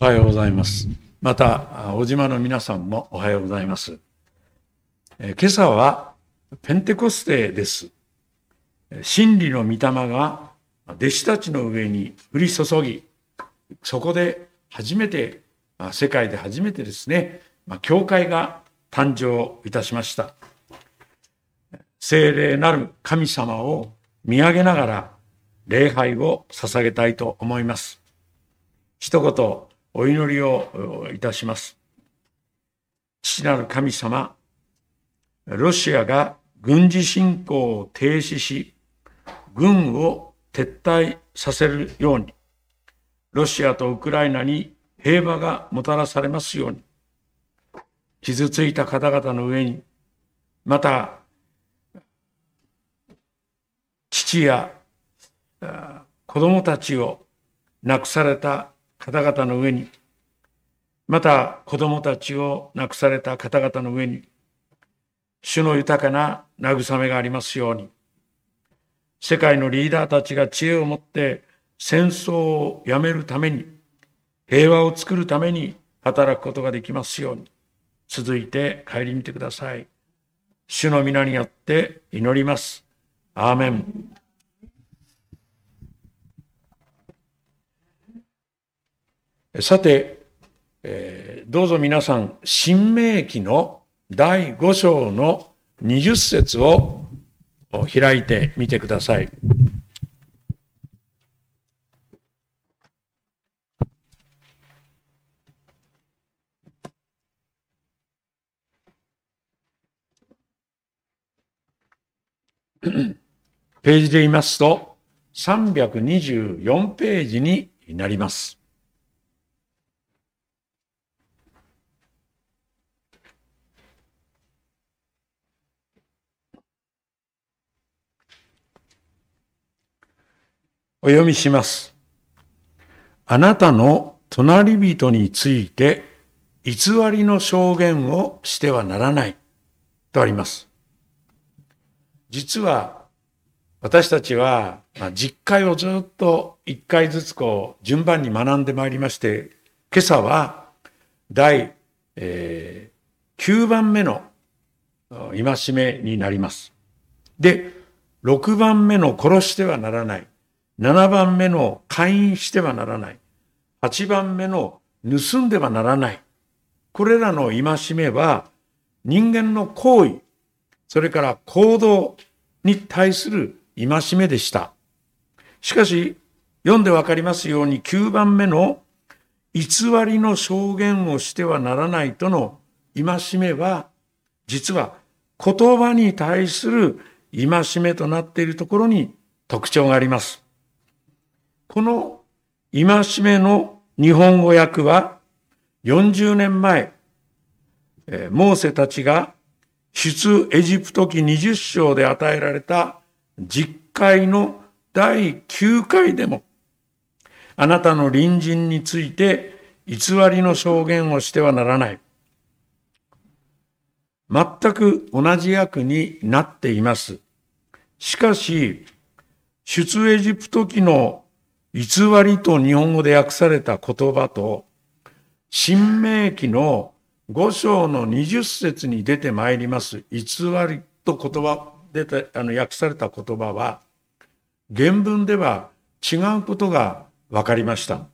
おはようございます。また、小島の皆さんもおはようございます。え今朝はペンテコステです。真理の御霊が弟子たちの上に降り注ぎ、そこで初めて、あ世界で初めてですね、ま教会が誕生いたしました。聖霊なる神様を見上げながら礼拝を捧げたいと思います。一言お祈りをいたします。父なる神様、ロシアが軍事侵攻を停止し、軍を撤退させるように、ロシアとウクライナに平和がもたらされますように、傷ついた方々の上に、また、父やあ子供たちを亡くされた方々の上に、また子供たちを亡くされた方々の上に、主の豊かな慰めがありますように、世界のリーダーたちが知恵を持って戦争をやめるために、平和を作るために働くことができますように、続いて帰り見てください。主の皆によって祈ります。アーメン。さて、えーどうぞ皆さん、新明記の第5章の20節を開いてみてください。ページで言いますと、324ページになります。お読みします。あなたの隣人について偽りの証言をしてはならないとあります。実は私たちは、まあ、実会をずっと一回ずつこう順番に学んでまいりまして、今朝は第、えー9番目の戒めになります。で、6番目の殺してはならない。7番目の会員してはならない。8番目の盗んではならない。これらの戒めは人間の行為、それから行動に対する戒めでした。しかし、読んでわかりますように9番目の偽りの証言をしてはならないとの戒めは、実は言葉に対する戒めとなっているところに特徴があります。この戒めの日本語訳は40年前、モーセたちが出エジプト記20章で与えられた実会の第9回でも、あなたの隣人について偽りの証言をしてはならない。全く同じ訳になっています。しかし、出エジプト記の偽りと日本語で訳された言葉と、新明記の5章の20節に出てまいります偽りと言葉、出て、あの、訳された言葉は、原文では違うことが分かりました。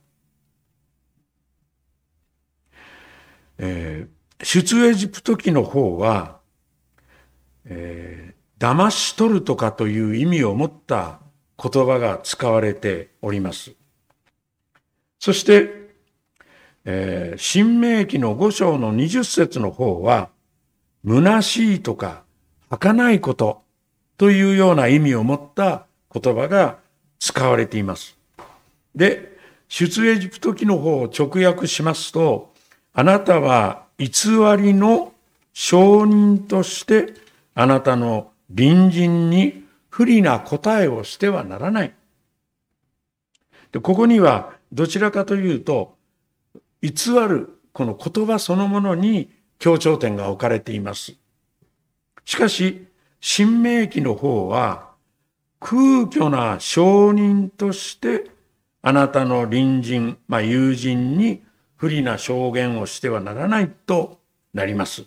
えー出エジプト記の方は、えー騙し取るとかという意味を持った言葉が使われております。そして、えー新明記の5章の20節の方は、虚しいとか、儚いことというような意味を持った言葉が使われています。で、出エジプト記の方を直訳しますと、あなたは偽りの証人としてあなたの隣人に不利な答えをしてはならない。でここにはどちらかというと、偽るこの言葉そのものに強調点が置かれています。しかし、新明記の方は空虚な証人としてあなたの隣人、まあ、友人に不利な証言をしてはならないとなります。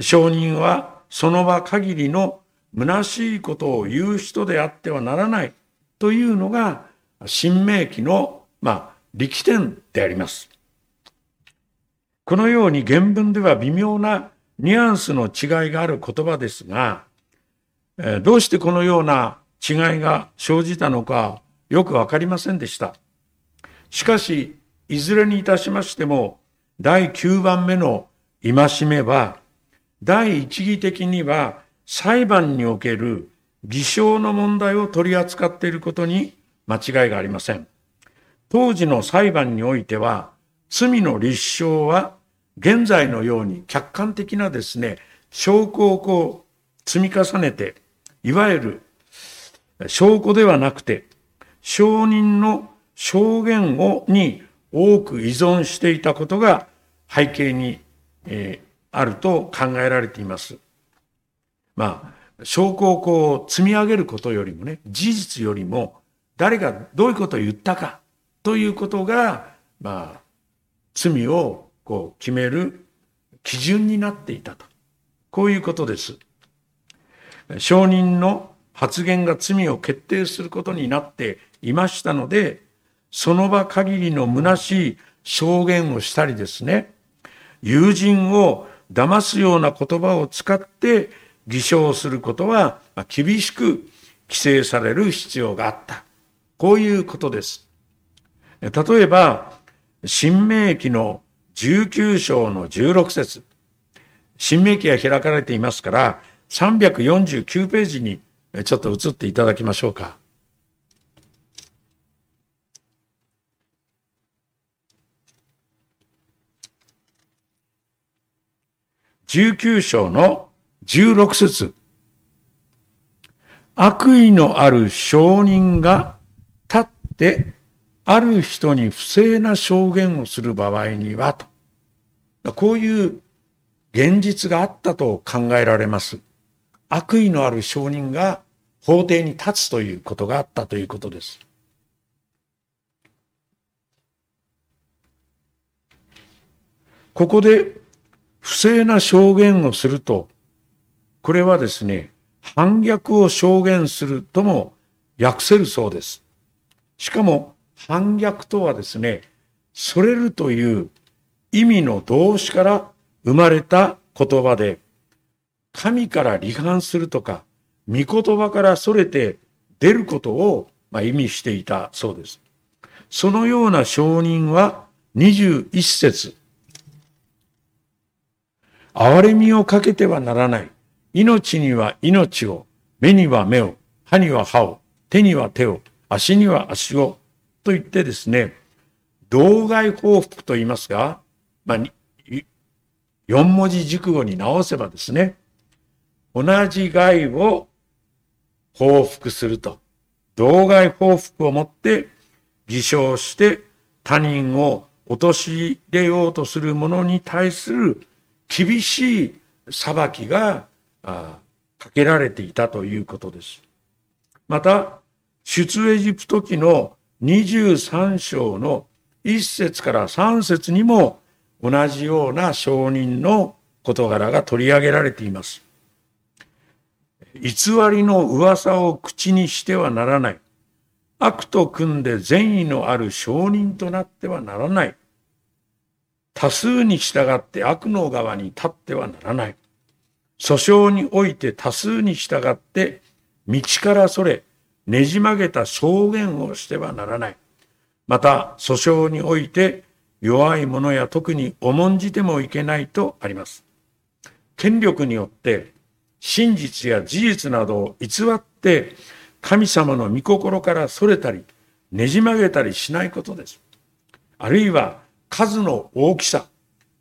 証人はその場限りの虚しいことを言う人であってはならないというのが、新明記の、まあ、力点であります。このように原文では微妙なニュアンスの違いがある言葉ですが、どうしてこのような違いが生じたのかよくわかりませんでした。しかし、いずれにいたしましても、第9番目の戒めは、第一義的には裁判における偽証の問題を取り扱っていることに間違いがありません。当時の裁判においては、罪の立証は現在のように客観的なですね、証拠をこう積み重ねて、いわゆる証拠ではなくて、証人の証言をに多く依存していたことが背景に、えー、あると考えられています。まあ、証拠をこう積み上げることよりもね、事実よりも誰がどういうことを言ったかということが、まあ、罪をこう決める基準になっていたと。こういうことです。証人の発言が罪を決定することになっていましたので、その場限りの虚しい証言をしたりですね、友人を騙すような言葉を使って偽証することは厳しく規制される必要があった。こういうことです。例えば、新明記の19章の16節新明記が開かれていますから、349ページにちょっと移っていただきましょうか。19章の16節悪意のある証人が立ってある人に不正な証言をする場合にはと。こういう現実があったと考えられます。悪意のある証人が法廷に立つということがあったということです。ここで不正な証言をすると、これはですね、反逆を証言するとも訳せるそうです。しかも反逆とはですね、それるという意味の動詞から生まれた言葉で、神から離反するとか、御言葉からそれて出ることを、まあ、意味していたそうです。そのような証人は21節憐れみをかけてはならない。命には命を、目には目を、歯には歯を、手には手を、足には足を、と言ってですね、道外報復と言いますが、まあ、四文字熟語に直せばですね、同じ害を報復すると、道外報復をもって偽証して他人を陥れようとする者に対する厳しい裁きがかけられていたということです。また、出エジプト記の23章の1節から3節にも同じような証人の事柄が取り上げられています。偽りの噂を口にしてはならない。悪と組んで善意のある証人となってはならない。多数に従って悪の側に立ってはならない。訴訟において多数に従って道からそれ、ねじ曲げた証言をしてはならない。また、訴訟において弱い者や特に重んじてもいけないとあります。権力によって真実や事実などを偽って神様の御心からそれたり、ねじ曲げたりしないことです。あるいは数の大きさ、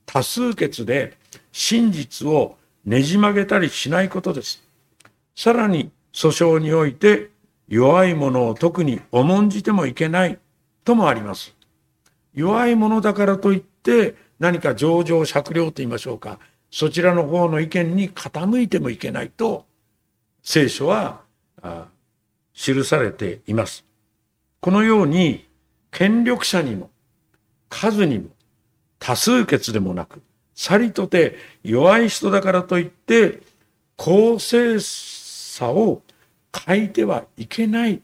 多数決で真実をねじ曲げたりしないことです。さらに訴訟において弱い者を特に重んじてもいけないともあります。弱い者だからといって何か上場酌量と言いましょうか。そちらの方の意見に傾いてもいけないと聖書は記されています。このように権力者にも数にも多数決でもなく、さりとて弱い人だからといって、公正さを変えてはいけない。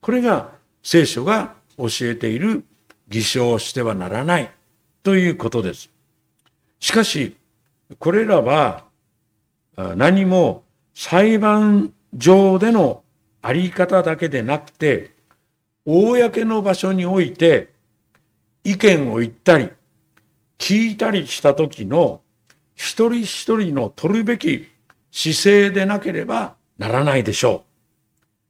これが聖書が教えている偽証してはならないということです。しかし、これらは何も裁判上でのあり方だけでなくて、公の場所において意見を言ったり、聞いたりした時の一人一人の取るべき姿勢でなければならないでしょ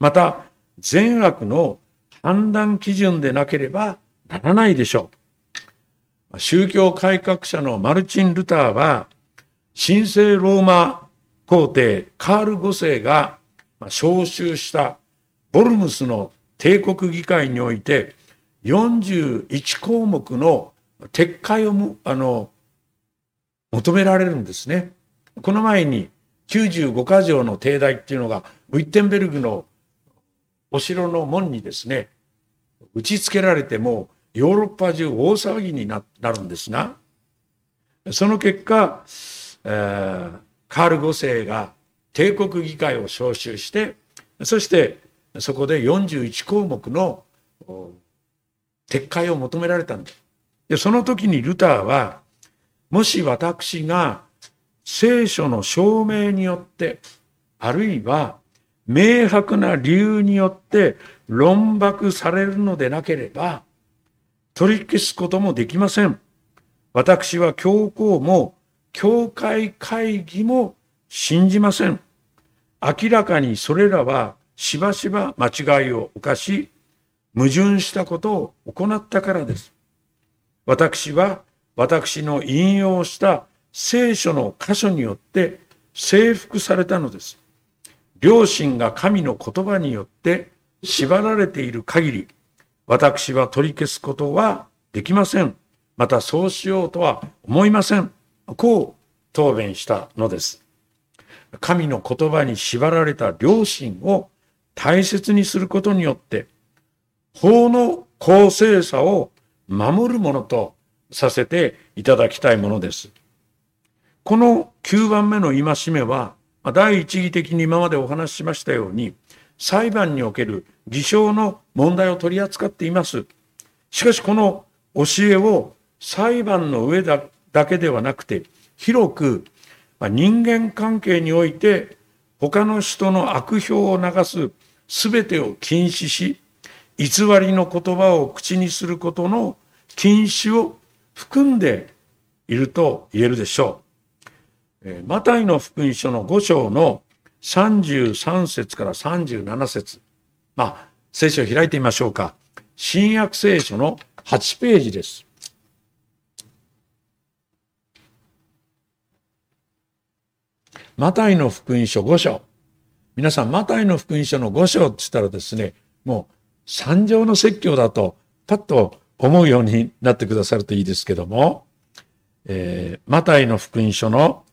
う。また、善悪の判断基準でなければならないでしょう。宗教改革者のマルチン・ルターは、神聖ローマ皇帝カール5世が招集したボルムスの帝国議会において41項目の撤回をあの求められるんですね。この前に95か条の帝大っていうのがウィッテンベルグのお城の門にですね打ち付けられてもヨーロッパ中大騒ぎになるんですがその結果、えー、カール5世が帝国議会を招集してそしてそこで41項目の撤回を求められたんだ。で、その時にルターは、もし私が聖書の証明によって、あるいは明白な理由によって論駁されるのでなければ、取り消すこともできません。私は教皇も教会会議も信じません。明らかにそれらはしばしば間違いを犯し、矛盾したことを行ったからです。私は私の引用した聖書の箇所によって征服されたのです。両親が神の言葉によって縛られている限り、私は取り消すことはできません。またそうしようとは思いません。こう答弁したのです。神の言葉に縛られた両親を大切にすることによって、法の公正さを守るものとさせていただきたいものです。この9番目の戒めは、第一義的に今までお話ししましたように、裁判における偽証の問題を取り扱っています。しかしこの教えを裁判の上だけではなくて、広く人間関係において他の人の悪評を流す全てを禁止し、偽りの言葉を口にすることの禁止を含んでいると言えるでしょう。マタイの福音書の5章の33節から37節まあ、聖書を開いてみましょうか。新約聖書の8ページです。マタイの福音書5章。皆さん、マタイの福音書の5章って言ったらですね、もう三条の説教だと、パッと思うようになってくださるといいですけども、えー、マタイの福音書の、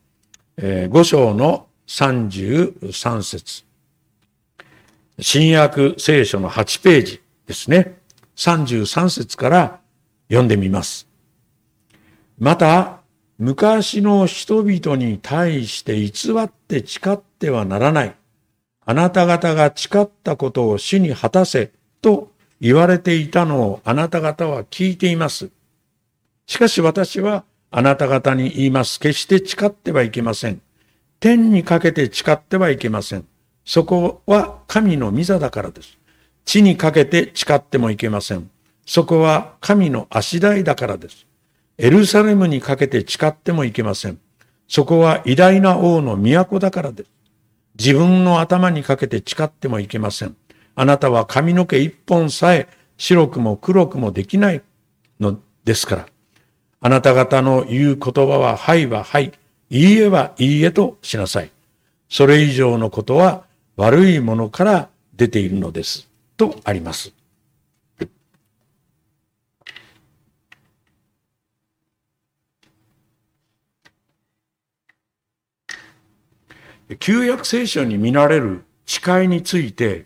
えー、5章の33節新約聖書の8ページですね。33節から読んでみます。また、昔の人々に対して偽って誓ってはならない。あなた方が誓ったことを死に果たせと言われていたのをあなた方は聞いています。しかし私はあなた方に言います。決して誓ってはいけません。天にかけて誓ってはいけません。そこは神の御座だからです。地にかけて誓ってもいけません。そこは神の足台だからです。エルサレムにかけて誓ってもいけません。そこは偉大な王の都だからです。自分の頭にかけて誓ってもいけません。あなたは髪の毛一本さえ白くも黒くもできないのですから。あなた方の言う言葉ははいははい、いいえはいいえとしなさい。それ以上のことは悪いものから出ているのです。とあります。旧約聖書に見られる誓いについて、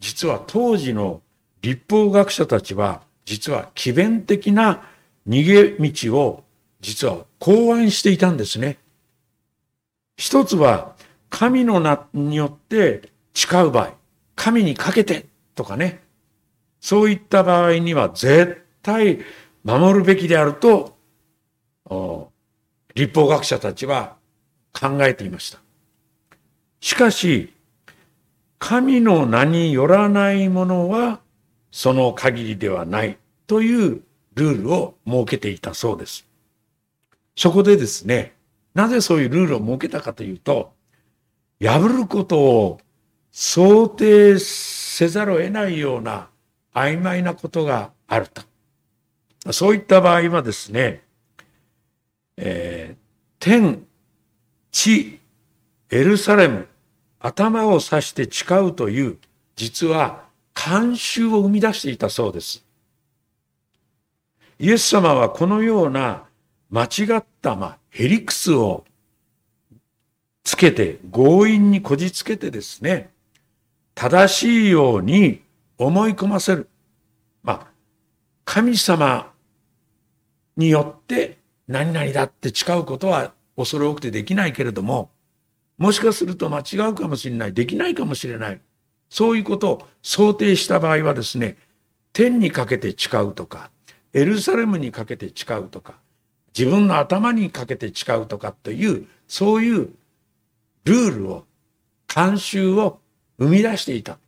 実は当時の立法学者たちは、実は奇弁的な逃げ道を実は考案していたんですね。一つは神の名によって誓う場合、神にかけてとかね、そういった場合には絶対守るべきであると、立法学者たちは考えていました。しかし、神の名によらないものはその限りではないというルールを設けていたそうです。そこでですね、なぜそういうルールを設けたかというと、破ることを想定せざるを得ないような曖昧なことがあると。そういった場合はですね、えー、天、地、エルサレム、頭を指して誓うという、実は慣習を生み出していたそうです。イエス様はこのような間違った、まあ、ヘリクスをつけて、強引にこじつけてですね、正しいように思い込ませる。まあ、神様によって何々だって誓うことは恐れ多くてできないけれども、もしかすると間違うかもしれない、できないかもしれない。そういうことを想定した場合はですね、天にかけて誓うとか、エルサレムにかけて誓うとか、自分の頭にかけて誓うとかという、そういうルールを、慣習を生み出していた。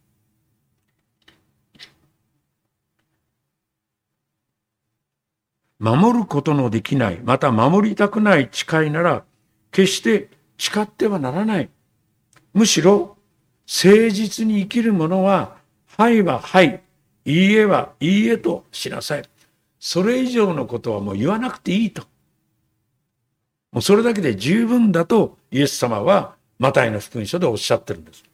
守ることのできない、また守りたくない誓いなら、決して誓ってはならない。むしろ、誠実に生きる者は、はいははい、いいえはいいえとしなさい。それ以上のことはもう言わなくていいと。もうそれだけで十分だとイエス様はマタイの福音書でおっしゃってるんです。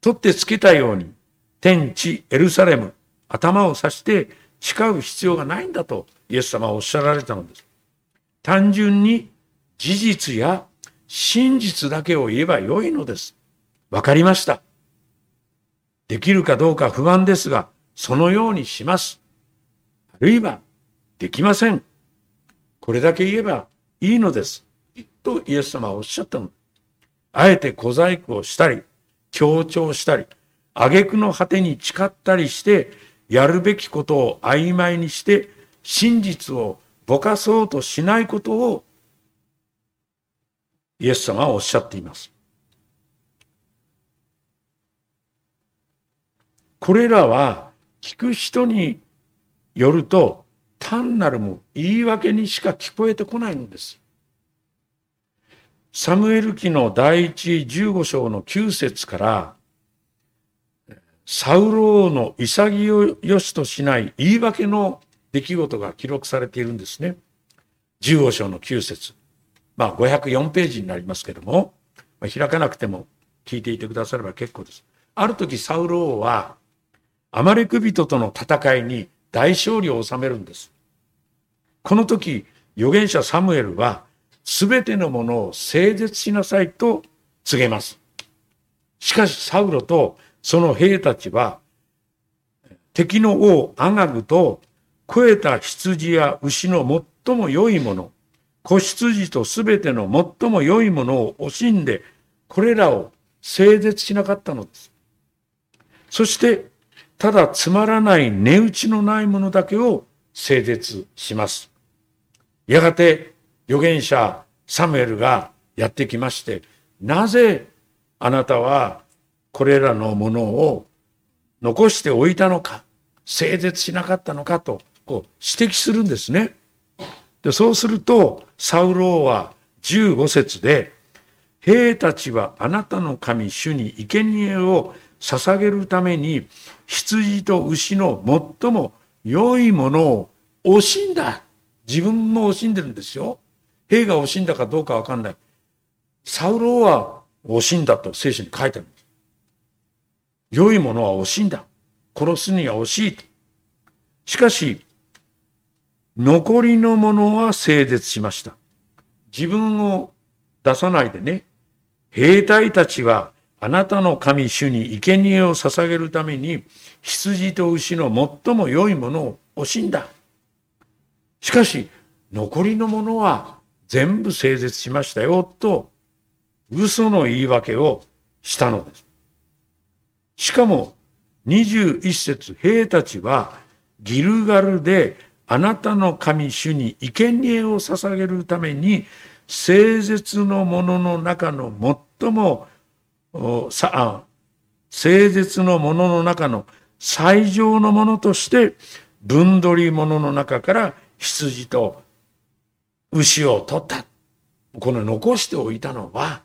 取ってつけたように天地エルサレム頭を指して誓う必要がないんだとイエス様はおっしゃられたのです。単純に事実や真実だけを言えばよいのです。わかりました。できるかどうか不安ですが、そのようにします。あるいは、できません。これだけ言えばいいのです。とイエス様はおっしゃったの。あえて小細工をしたり、強調したり、挙句の果てに誓ったりして、やるべきことを曖昧にして、真実をぼかそうとしないことを、イエス様はおっしゃっています。これらは聞く人によると単なるも言い訳にしか聞こえてこないのです。サムエル記の第一十五章の九節からサウロ王の潔しとしない言い訳の出来事が記録されているんですね。十五章の九節まあ504ページになりますけども、まあ、開かなくても聞いていてくだされば結構です。ある時サウロ王はアマレク人との戦いに大勝利を収めるんです。この時、預言者サムエルは、すべてのものを整絶しなさいと告げます。しかし、サウロとその兵たちは、敵の王アガグと肥えた羊や牛の最も良いもの、子羊とすべての最も良いものを惜しんで、これらを整絶しなかったのです。そして、ただつまらない値打ちのないものだけを整絶します。やがて預言者サムエルがやってきまして、なぜあなたはこれらのものを残しておいたのか、整絶しなかったのかとこう指摘するんですね。でそうすると、サウローは15節で、兵たちはあなたの神主に生贄を捧げるために羊と牛の最も良いものを惜しんだ。自分も惜しんでるんですよ。兵が惜しんだかどうかわかんない。サウローは惜しんだと聖書に書いてあるんです。良いものは惜しんだ。殺すには惜しい。しかし、残りのものは整絶しました。自分を出さないでね、兵隊たちはあなたの神主に生贄を捧げるために羊と牛の最も良いものを惜しんだ。しかし、残りのものは全部整絶しましたよ、と、嘘の言い訳をしたのです。しかも、21節、兵たちは、ギルガルであなたの神主に生贄を捧げるために、聖絶のものの中の最も、さ聖絶のものの中の最上のものとして、分取り物の中から羊と牛を取った。この残しておいたのは、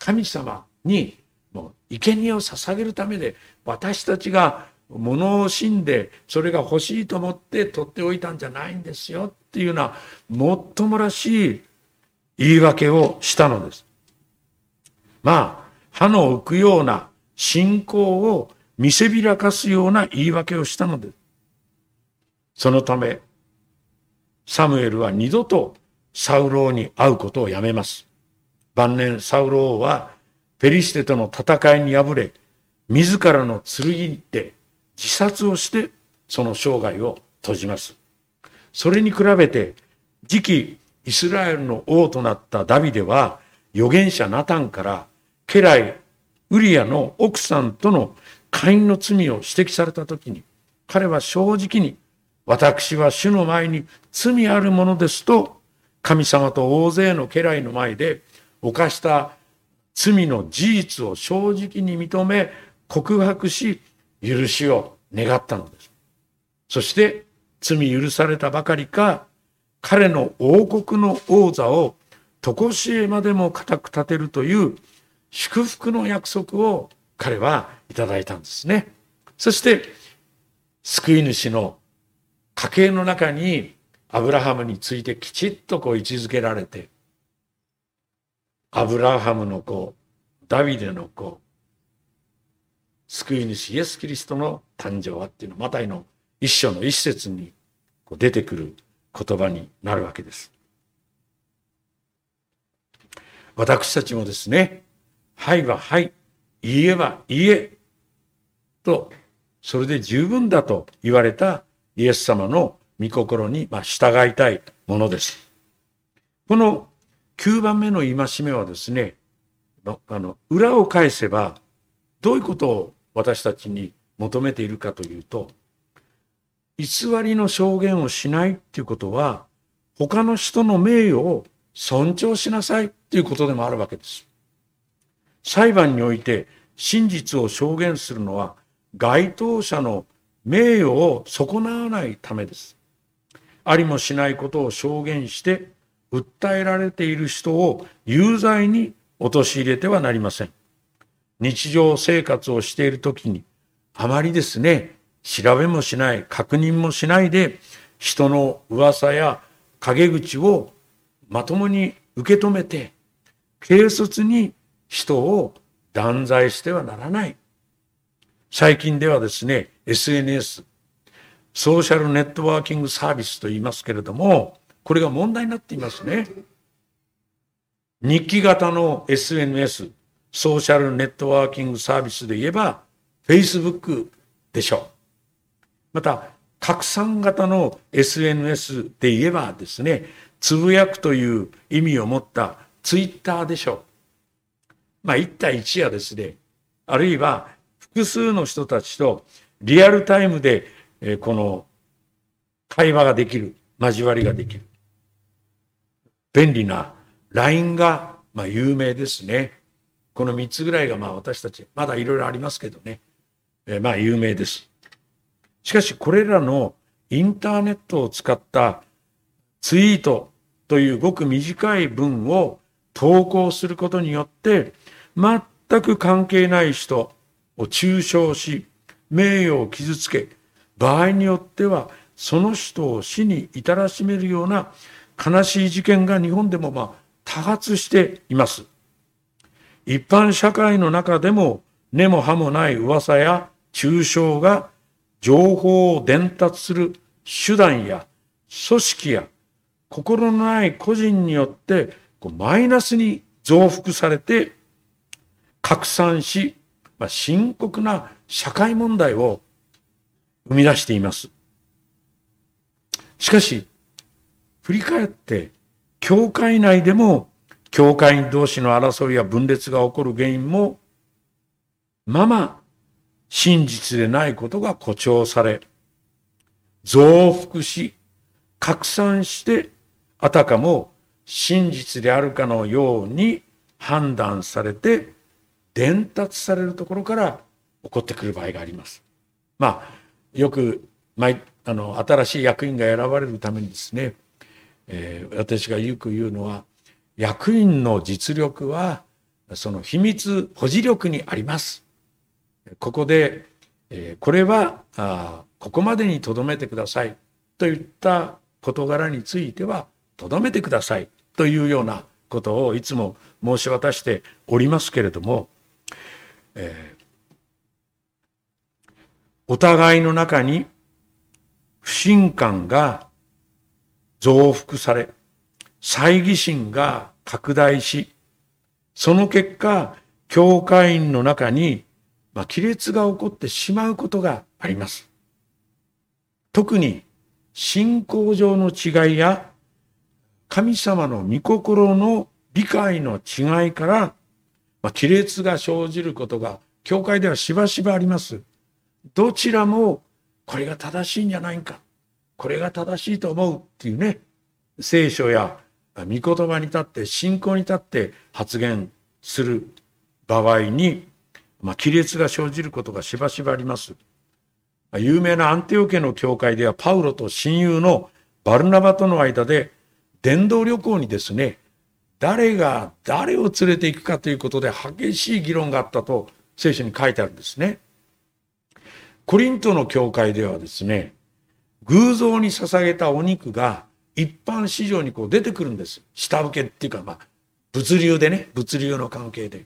神様にもう生贄を捧げるためで、私たちが物を惜しんで、それが欲しいと思って取っておいたんじゃないんですよっていうような、もっともらしい言い訳をしたのです。まあ、歯の浮くような信仰を見せびらかすような言い訳をしたのです。そのため、サムエルは二度とサウローに会うことをやめます。晩年サウローはペリシテとの戦いに敗れ、自らの剣で自殺をしてその生涯を閉じます。それに比べて次期イスラエルの王となったダビデは預言者ナタンから家来ウリアの奥さんとの会員の罪を指摘された時に彼は正直に私は主の前に罪あるものですと神様と大勢の家来の前で犯した罪の事実を正直に認め告白し許しを願ったのです。そして罪許されたばかりか彼の王国の王座を常しえまでも固く立てるという祝福の約束を彼はいただいたんですね。そして救い主の家計の中にアブラハムについてきちっとこう位置づけられて、アブラハムの子、ダビデの子、救い主イエス・キリストの誕生はっていうのは、マタイの一章の一節にこう出てくる言葉になるわけです。私たちもですね、はいははい、いいえはいいえ、と、それで十分だと言われたイエス様の御心に従いたいものです。この9番目の戒めはですね、あの、裏を返せば、どういうことを私たちに求めているかというと、偽りの証言をしないっていうことは、他の人の名誉を尊重しなさいっていうことでもあるわけです。裁判において真実を証言するのは該当者の名誉を損なわないためです。ありもしないことを証言して訴えられている人を有罪に陥れてはなりません。日常生活をしているときにあまりですね、調べもしない、確認もしないで人の噂や陰口をまともに受け止めて軽率に人を断罪してはならない。最近ではですね、SNS、ソーシャルネットワーキングサービスと言いますけれども、これが問題になっていますね。日記型の SNS、ソーシャルネットワーキングサービスで言えば、Facebook でしょう。また、拡散型の SNS で言えばですね、つぶやくという意味を持ったツイッターでしょう。まあ、一対一やですね、あるいは複数の人たちとリアルタイムでえこの会話ができる、交わりができる。便利な LINE が、まあ、有名ですね。この3つぐらいがまあ私たち、まだいろいろありますけどね。えまあ有名です。しかしこれらのインターネットを使ったツイートというごく短い文を投稿することによって全く関係ない人を中傷し名誉を傷つけ場合によってはその人を死に至らしめるような悲しい事件が日本でもまあ多発しています。一般社会の中でも根も葉もない噂や抽象が情報を伝達する手段や組織や心のない個人によってマイナスに増幅されて拡散し、まあ、深刻な社会問題を生み出しています。しかし、振り返って、教会内でも、教会員同士の争いや分裂が起こる原因も、まま真実でないことが誇張され、増幅し、拡散して、あたかも真実であるかのように判断されて、伝達されるところから起こってくる場合があります。まあ、よく、毎、あの、新しい役員が選ばれるためにですね、えー、私がよく言うのは、役員の実力は、その秘密保持力にあります。ここで、え、これはあここまでに留めてくださいといった事柄については留めてくださいというようなことをいつも申し渡しておりますけれども、えー、お互いの中に不信感が増幅され、猜疑心が拡大し、その結果、教会員の中にまあ、亀裂が起こってしまうことがあります。特に信仰上の違いや神様の御心の理解の違いから、まあ、亀裂が生じることが教会ではしばしばあります。どちらもこれが正しいんじゃないか。これが正しいと思うっていうね、聖書や御言葉に立って信仰に立って発言する場合にまあ、亀裂が生じることがしばしばあります。有名なアンテオ家の教会では、パウロと親友のバルナバとの間で、伝道旅行にですね、誰が誰を連れて行くかということで激しい議論があったと聖書に書いてあるんですね。コリントの教会ではですね、偶像に捧げたお肉が一般市場にこう出てくるんです。下請けっていうか、まあ、物流でね、物流の関係で。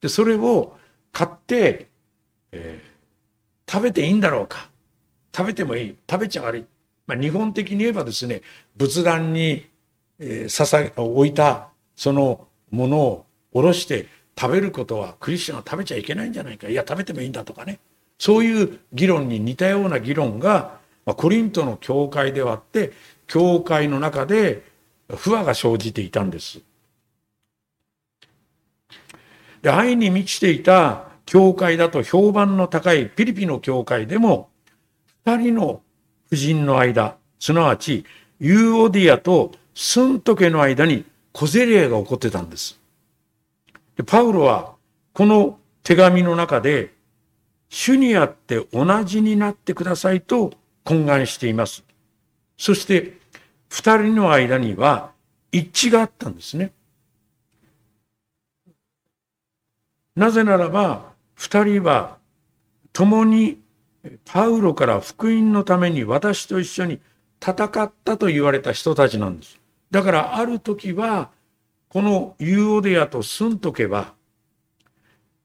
で、それを買って、えー、食べていいんだろうか。食べてもいい。食べちゃ悪い。まあ、日本的に言えばですね、仏壇に、えー、捧げ、置いたそのものをおろして食べることはクリスチャンは食べちゃいけないんじゃないか。いや、食べてもいいんだとかね。そういう議論に似たような議論が、まあ、コリントの教会ではあって、教会の中で不和が生じていたんです。で愛に満ちていた教会だと評判の高いピリピの教会でも、二人の夫人の間、すなわちユーオディアとスントケの間に小競り合いが起こってたんです。でパウロはこの手紙の中で、主にあって同じになってくださいと懇願しています。そして二人の間には一致があったんですね。なぜならば、二人は共にパウロから福音のために私と一緒に戦ったと言われた人たちなんです。だからある時は、このユーオデアとスントケは、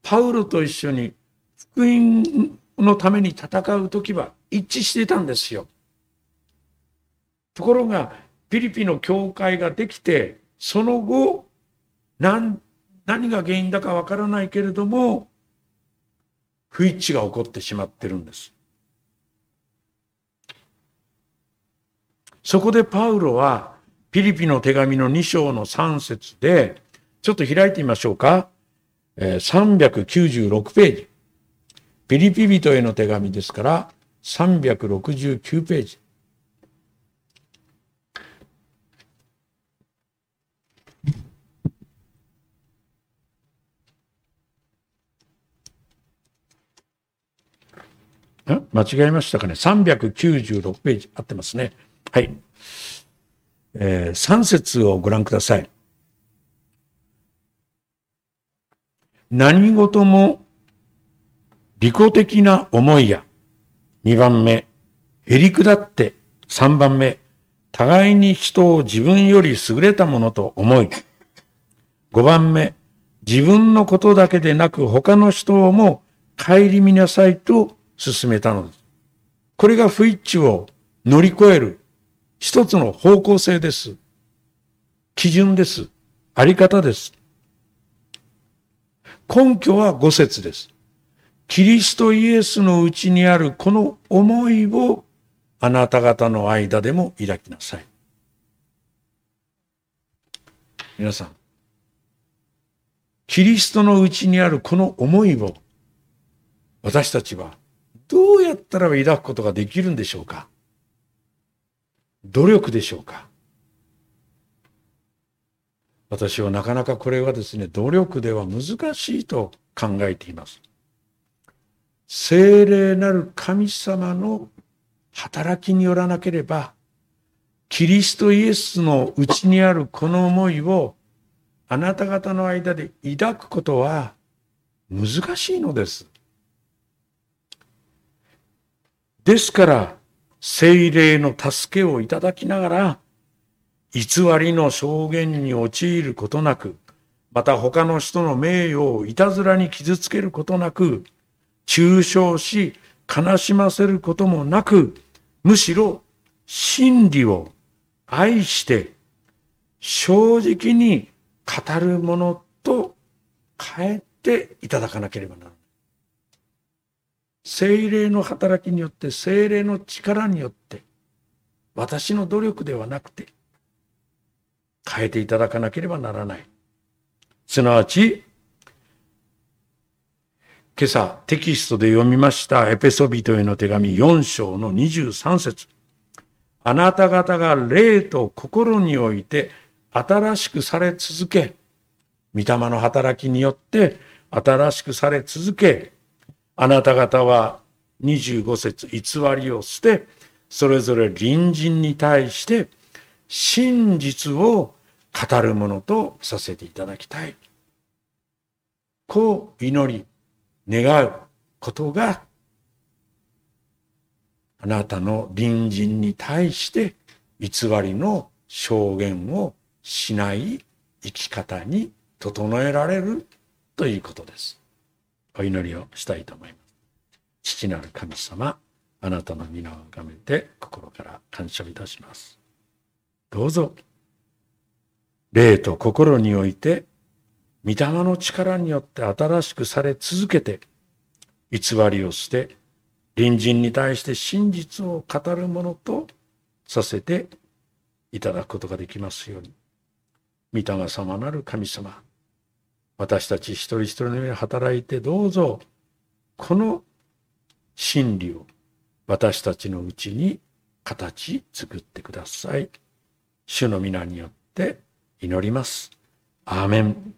パウロと一緒に福音のために戦う時は一致してたんですよ。ところが、ピリピの教会ができて、その後、何何が原因だかわからないけれども、不一致が起こってしまってるんです。そこでパウロは、ピリピの手紙の2章の3節で、ちょっと開いてみましょうか。え、396ページ。ピリピ人への手紙ですから、369ページ。間違えましたかね？396ページ合ってますね。はい。えー、3節をご覧ください。何事も利己的な思いや、2番目、へりくだって、3番目、互いに人を自分より優れたものと思い、5番目、自分のことだけでなく他の人をも顧みなさいと進めたのです。これが不一致を乗り越える一つの方向性です。基準です。あり方です。根拠は五節です。キリストイエスのうちにあるこの思いをあなた方の間でも抱きなさい。皆さん、キリストのうちにあるこの思いを私たちはどうやったら抱くことができるんでしょうか？努力でしょうか？私はなかなかこれはですね、努力では難しいと考えています。聖霊なる神様の働きによらなければ、キリストイエスのうちにあるこの思いをあなた方の間で抱くことは難しいのです。ですから、聖霊の助けをいただきながら、偽りの証言に陥ることなく、また他の人の名誉をいたずらに傷つけることなく、抽象し悲しませることもなく、むしろ真理を愛して正直に語るものと変えていただかなければならない。精霊の働きによって、精霊の力によって、私の努力ではなくて、変えていただかなければならない。すなわち、今朝テキストで読みましたエペソビトへの手紙4章の23節あなた方が霊と心において新しくされ続け、御霊の働きによって新しくされ続け、あなた方は25節偽りを捨て、それぞれ隣人に対して真実を語るものとさせていただきたい。こう祈り、願うことが、あなたの隣人に対して偽りの証言をしない生き方に整えられるということです。お祈りをしたいと思います。父なる神様、あなたの皆をがめて心から感謝いたします。どうぞ、霊と心において、御霊の力によって新しくされ続けて、偽りをして、隣人に対して真実を語るものとさせていただくことができますように。御霊様なる神様、私たち一人一人の上に働いてどうぞ、この真理を私たちのうちに形作ってください。主の皆によって祈ります。アーメン。